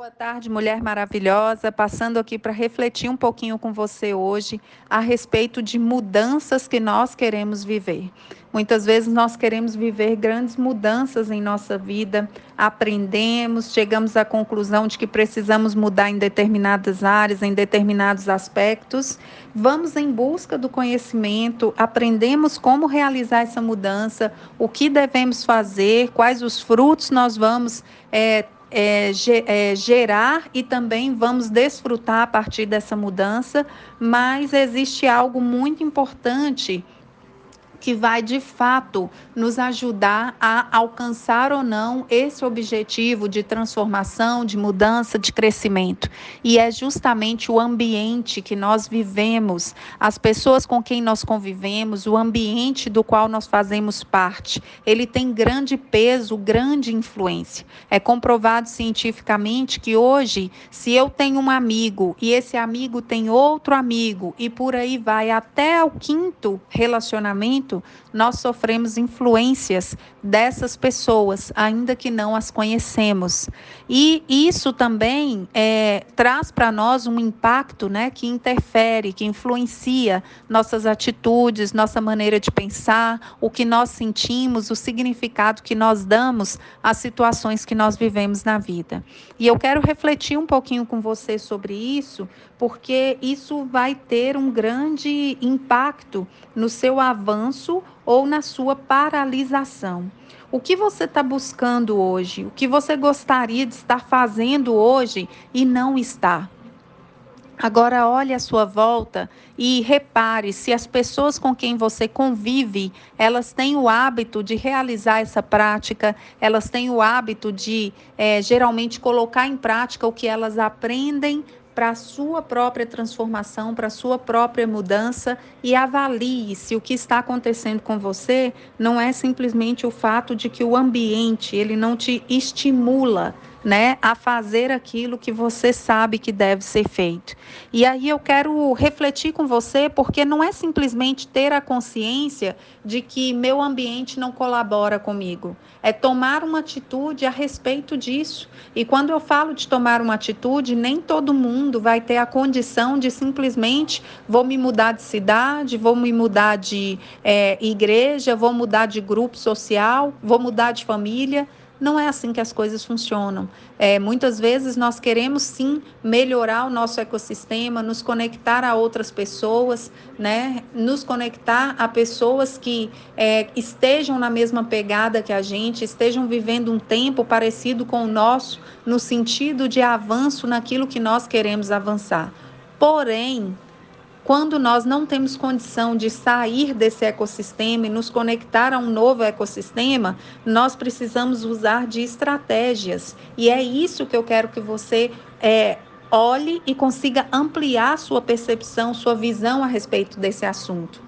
Boa tarde, mulher maravilhosa. Passando aqui para refletir um pouquinho com você hoje a respeito de mudanças que nós queremos viver. Muitas vezes nós queremos viver grandes mudanças em nossa vida, aprendemos, chegamos à conclusão de que precisamos mudar em determinadas áreas, em determinados aspectos, vamos em busca do conhecimento, aprendemos como realizar essa mudança, o que devemos fazer, quais os frutos nós vamos é, é, é, gerar e também vamos desfrutar a partir dessa mudança, mas existe algo muito importante que vai de fato nos ajudar a alcançar ou não esse objetivo de transformação, de mudança, de crescimento. E é justamente o ambiente que nós vivemos, as pessoas com quem nós convivemos, o ambiente do qual nós fazemos parte. Ele tem grande peso, grande influência. É comprovado cientificamente que hoje, se eu tenho um amigo e esse amigo tem outro amigo e por aí vai até o quinto relacionamento, muito nós sofremos influências dessas pessoas, ainda que não as conhecemos. E isso também é, traz para nós um impacto né, que interfere, que influencia nossas atitudes, nossa maneira de pensar, o que nós sentimos, o significado que nós damos às situações que nós vivemos na vida. E eu quero refletir um pouquinho com você sobre isso, porque isso vai ter um grande impacto no seu avanço ou na sua paralisação. O que você está buscando hoje? O que você gostaria de estar fazendo hoje e não está? Agora olhe à sua volta e repare se as pessoas com quem você convive, elas têm o hábito de realizar essa prática, elas têm o hábito de é, geralmente colocar em prática o que elas aprendem para a sua própria transformação, para a sua própria mudança e avalie se o que está acontecendo com você não é simplesmente o fato de que o ambiente ele não te estimula né, a fazer aquilo que você sabe que deve ser feito. E aí eu quero refletir com você, porque não é simplesmente ter a consciência de que meu ambiente não colabora comigo, é tomar uma atitude a respeito disso. E quando eu falo de tomar uma atitude, nem todo mundo vai ter a condição de simplesmente vou me mudar de cidade, vou me mudar de é, igreja, vou mudar de grupo social, vou mudar de família. Não é assim que as coisas funcionam. É, muitas vezes nós queremos sim melhorar o nosso ecossistema, nos conectar a outras pessoas, né? nos conectar a pessoas que é, estejam na mesma pegada que a gente, estejam vivendo um tempo parecido com o nosso, no sentido de avanço naquilo que nós queremos avançar. Porém, quando nós não temos condição de sair desse ecossistema e nos conectar a um novo ecossistema, nós precisamos usar de estratégias. E é isso que eu quero que você é, olhe e consiga ampliar sua percepção, sua visão a respeito desse assunto.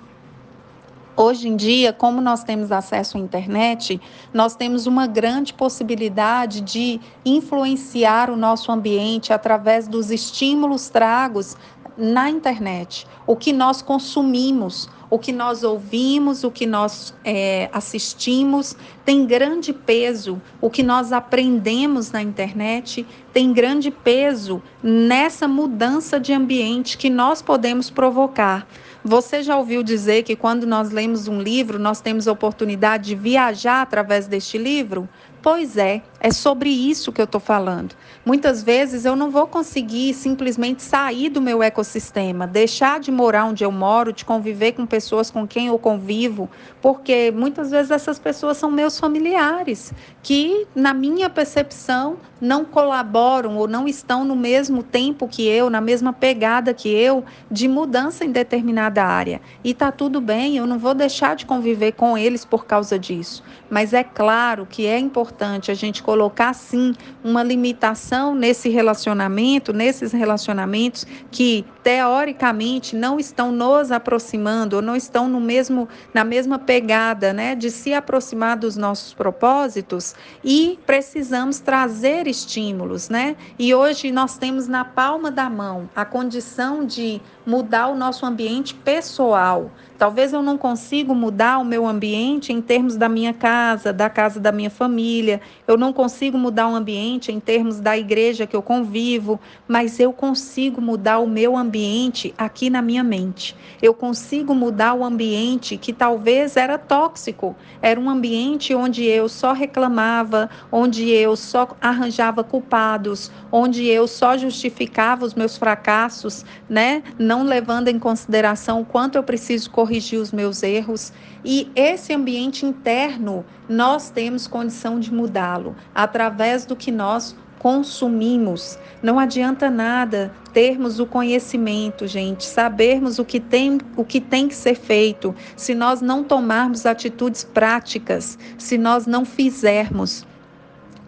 Hoje em dia, como nós temos acesso à internet, nós temos uma grande possibilidade de influenciar o nosso ambiente através dos estímulos tragos na internet, o que nós consumimos, o que nós ouvimos, o que nós é, assistimos, tem grande peso. O que nós aprendemos na internet tem grande peso nessa mudança de ambiente que nós podemos provocar. Você já ouviu dizer que quando nós lemos um livro, nós temos a oportunidade de viajar através deste livro? Pois é, é sobre isso que eu estou falando. Muitas vezes eu não vou conseguir simplesmente sair do meu ecossistema, deixar de morar onde eu moro, de conviver com pessoas com quem eu convivo, porque muitas vezes essas pessoas são meus familiares, que, na minha percepção, não colaboram ou não estão no mesmo tempo que eu, na mesma pegada que eu, de mudança em determinada área. E está tudo bem, eu não vou deixar de conviver com eles por causa disso. Mas é claro que é importante a gente colocar, sim, uma limitação nesse relacionamento, nesses relacionamentos que, teoricamente, não estão nos aproximando ou não estão no mesmo, na mesma pegada né, de se aproximar dos nossos propósitos e precisamos trazer estímulos, né? E hoje nós temos na palma da mão a condição de mudar o nosso ambiente pessoal. Talvez eu não consiga mudar o meu ambiente em termos da minha casa, da casa da minha família. Eu não consigo mudar o ambiente em termos da igreja que eu convivo, mas eu consigo mudar o meu ambiente aqui na minha mente. Eu consigo mudar o ambiente que talvez era tóxico. Era um ambiente onde eu só reclamava, onde eu só arranjava culpados, onde eu só justificava os meus fracassos, né? Não levando em consideração o quanto eu preciso corrigir os meus erros. E esse ambiente interno, nós temos condição de mudá-lo através do que nós consumimos. Não adianta nada termos o conhecimento, gente, sabermos o que tem, o que tem que ser feito, se nós não tomarmos atitudes práticas, se nós não fizermos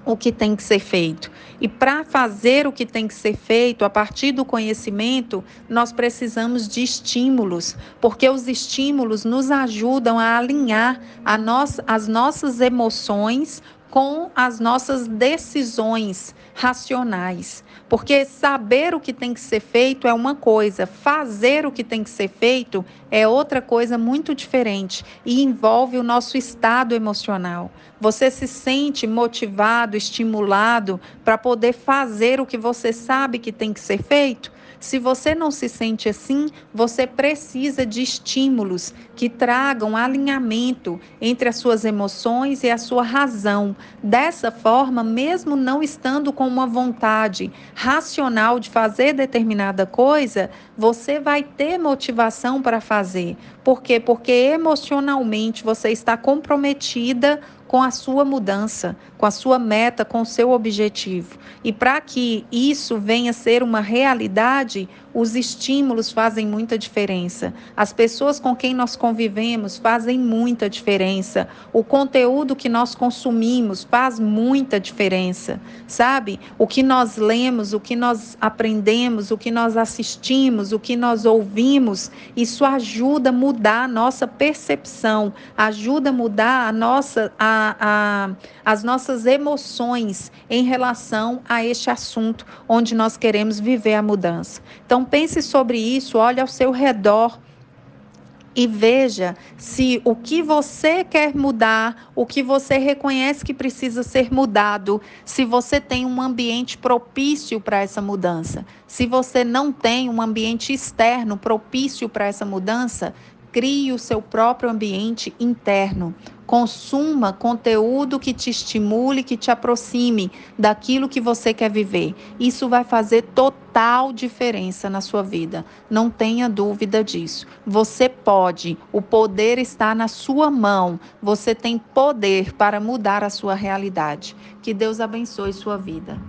o que tem que ser feito. E para fazer o que tem que ser feito a partir do conhecimento, nós precisamos de estímulos, porque os estímulos nos ajudam a alinhar a nós, as nossas emoções com as nossas decisões racionais. Porque saber o que tem que ser feito é uma coisa, fazer o que tem que ser feito é outra coisa muito diferente e envolve o nosso estado emocional. Você se sente motivado, estimulado para poder fazer o que você sabe que tem que ser feito? Se você não se sente assim, você precisa de estímulos que tragam alinhamento entre as suas emoções e a sua razão. Dessa forma, mesmo não estando com uma vontade racional de fazer determinada coisa, você vai ter motivação para fazer. Por quê? Porque emocionalmente você está comprometida com a sua mudança, com a sua meta, com o seu objetivo. E para que isso venha a ser uma realidade, os estímulos fazem muita diferença. As pessoas com quem nós convivemos fazem muita diferença. O conteúdo que nós consumimos faz muita diferença, sabe? O que nós lemos, o que nós aprendemos, o que nós assistimos, o que nós ouvimos, isso ajuda a mudar a nossa percepção, ajuda a mudar a nossa, a, a, as nossas emoções em relação a este assunto onde nós queremos viver a mudança. Então, pense sobre isso, olhe ao seu redor e veja se o que você quer mudar, o que você reconhece que precisa ser mudado, se você tem um ambiente propício para essa mudança. Se você não tem um ambiente externo propício para essa mudança, crie o seu próprio ambiente interno. Consuma conteúdo que te estimule, que te aproxime daquilo que você quer viver. Isso vai fazer total diferença na sua vida. Não tenha dúvida disso. Você pode, o poder está na sua mão. Você tem poder para mudar a sua realidade. Que Deus abençoe sua vida.